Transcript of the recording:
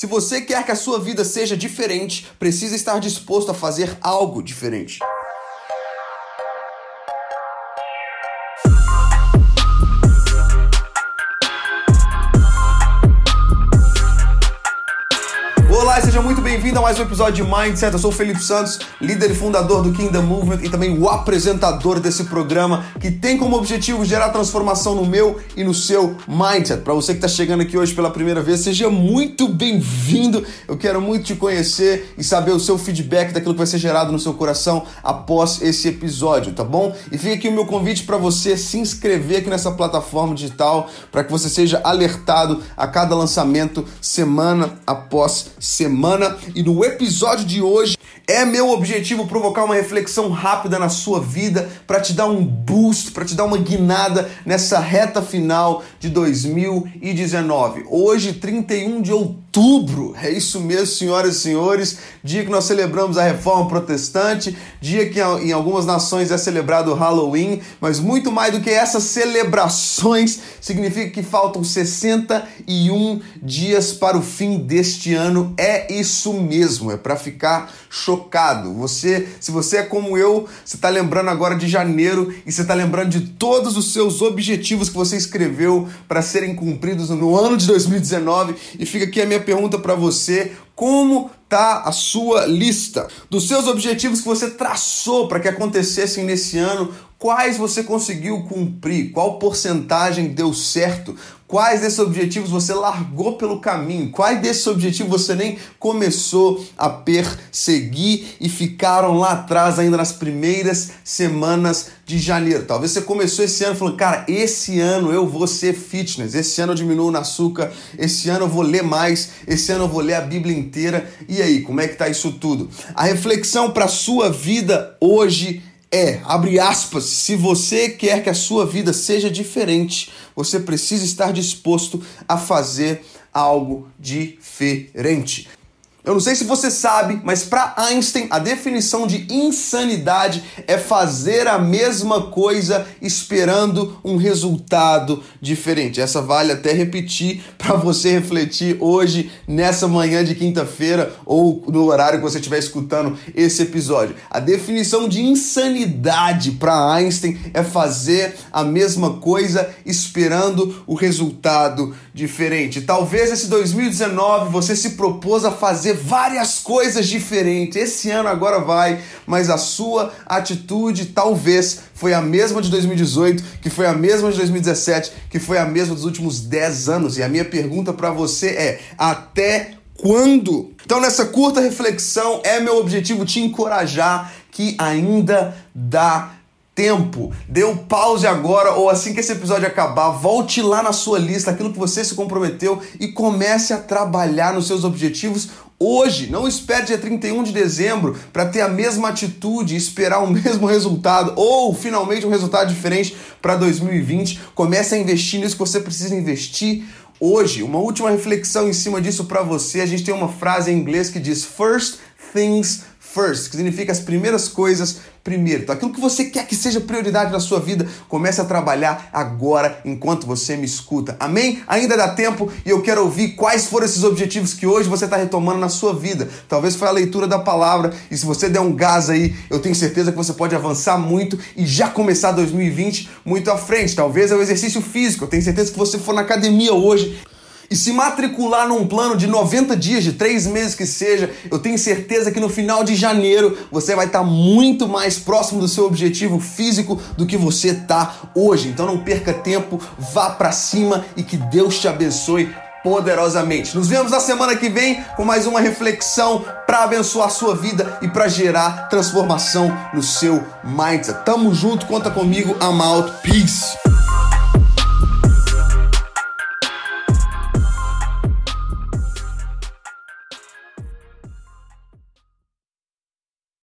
Se você quer que a sua vida seja diferente, precisa estar disposto a fazer algo diferente. Seja muito bem-vindo a mais um episódio de Mindset. Eu sou o Felipe Santos, líder e fundador do Kingdom Movement e também o apresentador desse programa que tem como objetivo gerar transformação no meu e no seu mindset. Para você que está chegando aqui hoje pela primeira vez, seja muito bem-vindo. Eu quero muito te conhecer e saber o seu feedback daquilo que vai ser gerado no seu coração após esse episódio, tá bom? E fica aqui o meu convite para você se inscrever aqui nessa plataforma digital para que você seja alertado a cada lançamento semana após semana semana e no episódio de hoje é meu objetivo provocar uma reflexão rápida na sua vida para te dar um boost, para te dar uma guinada nessa reta final de 2019. Hoje, 31 de outubro, é isso mesmo, senhoras e senhores, dia que nós celebramos a reforma protestante, dia que em algumas nações é celebrado o Halloween, mas muito mais do que essas celebrações, significa que faltam 61 dias para o fim deste ano. É isso mesmo, é para ficar chocado chocado. Você, se você é como eu, você está lembrando agora de janeiro e você está lembrando de todos os seus objetivos que você escreveu para serem cumpridos no ano de 2019. E fica aqui a minha pergunta para você: como tá a sua lista dos seus objetivos que você traçou para que acontecessem nesse ano? Quais você conseguiu cumprir? Qual porcentagem deu certo? Quais desses objetivos você largou pelo caminho? Quais desses objetivos você nem começou a perseguir e ficaram lá atrás ainda nas primeiras semanas de janeiro? Talvez você começou esse ano falando, cara, esse ano eu vou ser fitness, esse ano eu diminuo no açúcar, esse ano eu vou ler mais, esse ano eu vou ler a Bíblia inteira. E aí, como é que tá isso tudo? A reflexão para sua vida hoje é, abre aspas, se você quer que a sua vida seja diferente, você precisa estar disposto a fazer algo diferente. Eu não sei se você sabe, mas para Einstein a definição de insanidade é fazer a mesma coisa esperando um resultado diferente. Essa vale até repetir para você refletir hoje, nessa manhã de quinta-feira ou no horário que você estiver escutando esse episódio. A definição de insanidade para Einstein é fazer a mesma coisa esperando o resultado diferente. Talvez esse 2019 você se propôs a fazer várias coisas diferentes. Esse ano agora vai, mas a sua atitude talvez foi a mesma de 2018, que foi a mesma de 2017, que foi a mesma dos últimos 10 anos. E a minha pergunta para você é: até quando? Então, nessa curta reflexão, é meu objetivo te encorajar que ainda dá tempo. Dê um pause agora ou assim que esse episódio acabar, volte lá na sua lista, aquilo que você se comprometeu e comece a trabalhar nos seus objetivos hoje. Não espere dia 31 de dezembro para ter a mesma atitude, esperar o mesmo resultado ou finalmente um resultado diferente para 2020. Comece a investir nisso que você precisa investir hoje. Uma última reflexão em cima disso para você. A gente tem uma frase em inglês que diz first things first, que significa as primeiras coisas primeiro. Então, aquilo que você quer que seja prioridade na sua vida, comece a trabalhar agora enquanto você me escuta. Amém? Ainda dá tempo e eu quero ouvir quais foram esses objetivos que hoje você está retomando na sua vida. Talvez foi a leitura da palavra e se você der um gás aí, eu tenho certeza que você pode avançar muito e já começar 2020 muito à frente. Talvez é o exercício físico. Eu tenho certeza que você for na academia hoje e se matricular num plano de 90 dias, de 3 meses que seja, eu tenho certeza que no final de janeiro você vai estar muito mais próximo do seu objetivo físico do que você está hoje. Então não perca tempo, vá para cima e que Deus te abençoe poderosamente. Nos vemos na semana que vem com mais uma reflexão para abençoar a sua vida e para gerar transformação no seu mindset. Tamo junto, conta comigo, I'm out, peace.